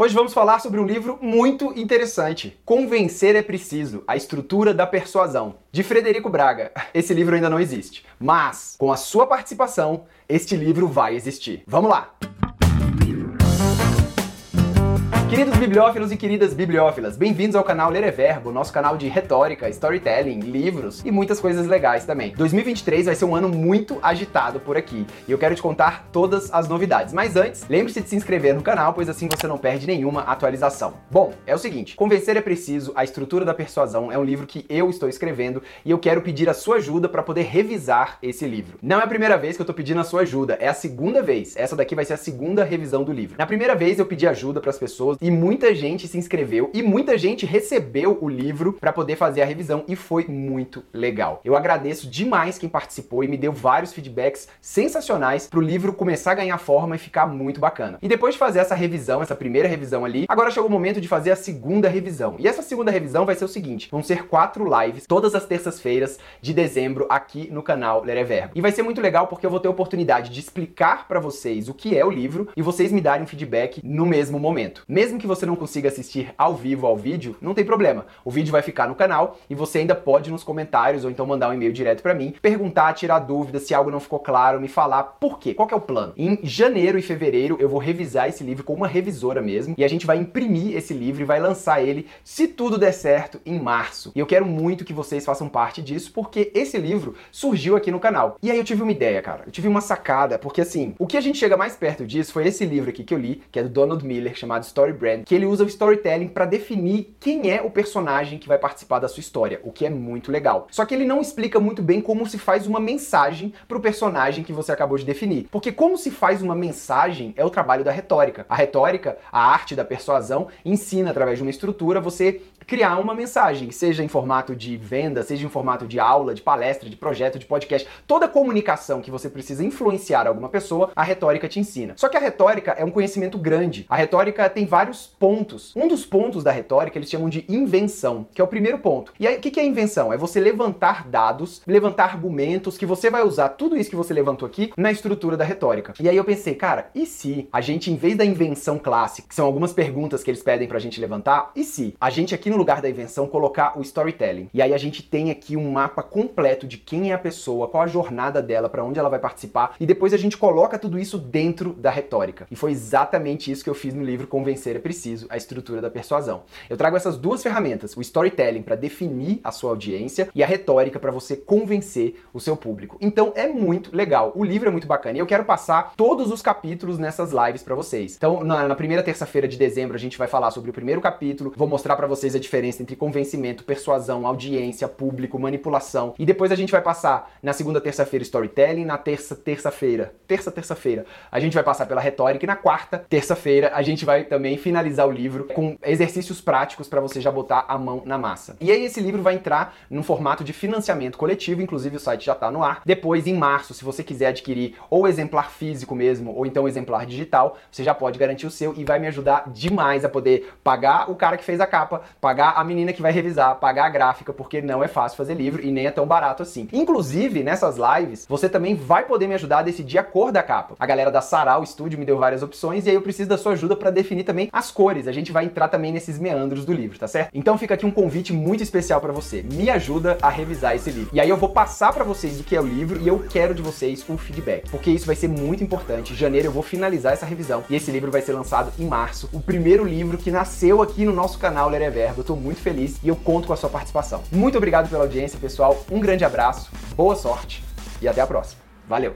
Hoje vamos falar sobre um livro muito interessante, Convencer é Preciso, a estrutura da persuasão, de Frederico Braga. Esse livro ainda não existe, mas com a sua participação, este livro vai existir. Vamos lá! Queridos bibliófilos e queridas bibliófilas, bem-vindos ao canal Ler é Verbo, nosso canal de retórica, storytelling, livros e muitas coisas legais também. 2023 vai ser um ano muito agitado por aqui e eu quero te contar todas as novidades. Mas antes, lembre-se de se inscrever no canal, pois assim você não perde nenhuma atualização. Bom, é o seguinte: Convencer é Preciso, a Estrutura da Persuasão é um livro que eu estou escrevendo e eu quero pedir a sua ajuda para poder revisar esse livro. Não é a primeira vez que eu estou pedindo a sua ajuda, é a segunda vez. Essa daqui vai ser a segunda revisão do livro. Na primeira vez eu pedi ajuda para as pessoas e muita gente se inscreveu e muita gente recebeu o livro para poder fazer a revisão e foi muito legal. Eu agradeço demais quem participou e me deu vários feedbacks sensacionais para o livro começar a ganhar forma e ficar muito bacana. E depois de fazer essa revisão, essa primeira revisão ali, agora chegou o momento de fazer a segunda revisão. E essa segunda revisão vai ser o seguinte: vão ser quatro lives todas as terças-feiras de dezembro aqui no canal Ler é Verbo. E vai ser muito legal porque eu vou ter a oportunidade de explicar para vocês o que é o livro e vocês me darem feedback no mesmo momento. Mesmo que você não consiga assistir ao vivo ao vídeo, não tem problema. O vídeo vai ficar no canal e você ainda pode nos comentários ou então mandar um e-mail direto para mim, perguntar, tirar dúvidas, se algo não ficou claro, me falar por quê, qual é o plano. Em janeiro e fevereiro eu vou revisar esse livro com uma revisora mesmo e a gente vai imprimir esse livro e vai lançar ele, se tudo der certo, em março. E eu quero muito que vocês façam parte disso porque esse livro surgiu aqui no canal. E aí eu tive uma ideia, cara. Eu tive uma sacada, porque assim, o que a gente chega mais perto disso foi esse livro aqui que eu li, que é do Donald Miller, chamado Story Brand, que ele usa o storytelling para definir quem é o personagem que vai participar da sua história, o que é muito legal. Só que ele não explica muito bem como se faz uma mensagem para o personagem que você acabou de definir. Porque como se faz uma mensagem é o trabalho da retórica. A retórica, a arte da persuasão, ensina através de uma estrutura você criar uma mensagem, seja em formato de venda, seja em formato de aula, de palestra, de projeto, de podcast. Toda comunicação que você precisa influenciar alguma pessoa, a retórica te ensina. Só que a retórica é um conhecimento grande. A retórica tem vários pontos. Um dos pontos da retórica eles chamam de invenção, que é o primeiro ponto. E aí, o que é invenção? É você levantar dados, levantar argumentos que você vai usar tudo isso que você levantou aqui na estrutura da retórica. E aí eu pensei, cara, e se a gente, em vez da invenção clássica, que são algumas perguntas que eles pedem pra gente levantar, e se a gente aqui no lugar da invenção, colocar o storytelling. E aí a gente tem aqui um mapa completo de quem é a pessoa, qual a jornada dela, para onde ela vai participar, e depois a gente coloca tudo isso dentro da retórica. E foi exatamente isso que eu fiz no livro Convencer é Preciso, a estrutura da persuasão. Eu trago essas duas ferramentas, o storytelling para definir a sua audiência e a retórica para você convencer o seu público. Então é muito legal. O livro é muito bacana e eu quero passar todos os capítulos nessas lives para vocês. Então, na, na primeira terça-feira de dezembro a gente vai falar sobre o primeiro capítulo, vou mostrar para vocês a diferença entre convencimento, persuasão, audiência, público, manipulação. E depois a gente vai passar na segunda terça-feira storytelling, na terça terça-feira, terça terça-feira, a gente vai passar pela retórica e na quarta terça-feira a gente vai também finalizar o livro com exercícios práticos para você já botar a mão na massa. E aí esse livro vai entrar num formato de financiamento coletivo, inclusive o site já está no ar. Depois em março, se você quiser adquirir ou exemplar físico mesmo, ou então exemplar digital, você já pode garantir o seu e vai me ajudar demais a poder pagar o cara que fez a capa, pagar a menina que vai revisar, pagar a gráfica, porque não é fácil fazer livro e nem é tão barato assim. Inclusive, nessas lives, você também vai poder me ajudar a decidir a cor da capa. A galera da Sarau Studio me deu várias opções e aí eu preciso da sua ajuda para definir também as cores. A gente vai entrar também nesses meandros do livro, tá certo? Então fica aqui um convite muito especial para você. Me ajuda a revisar esse livro. E aí eu vou passar para vocês o que é o livro e eu quero de vocês um feedback, porque isso vai ser muito importante. Em janeiro eu vou finalizar essa revisão e esse livro vai ser lançado em março. O primeiro livro que nasceu aqui no nosso canal Ler é Verbo. Eu tô muito feliz e eu conto com a sua participação. Muito obrigado pela audiência, pessoal. Um grande abraço, boa sorte e até a próxima. Valeu!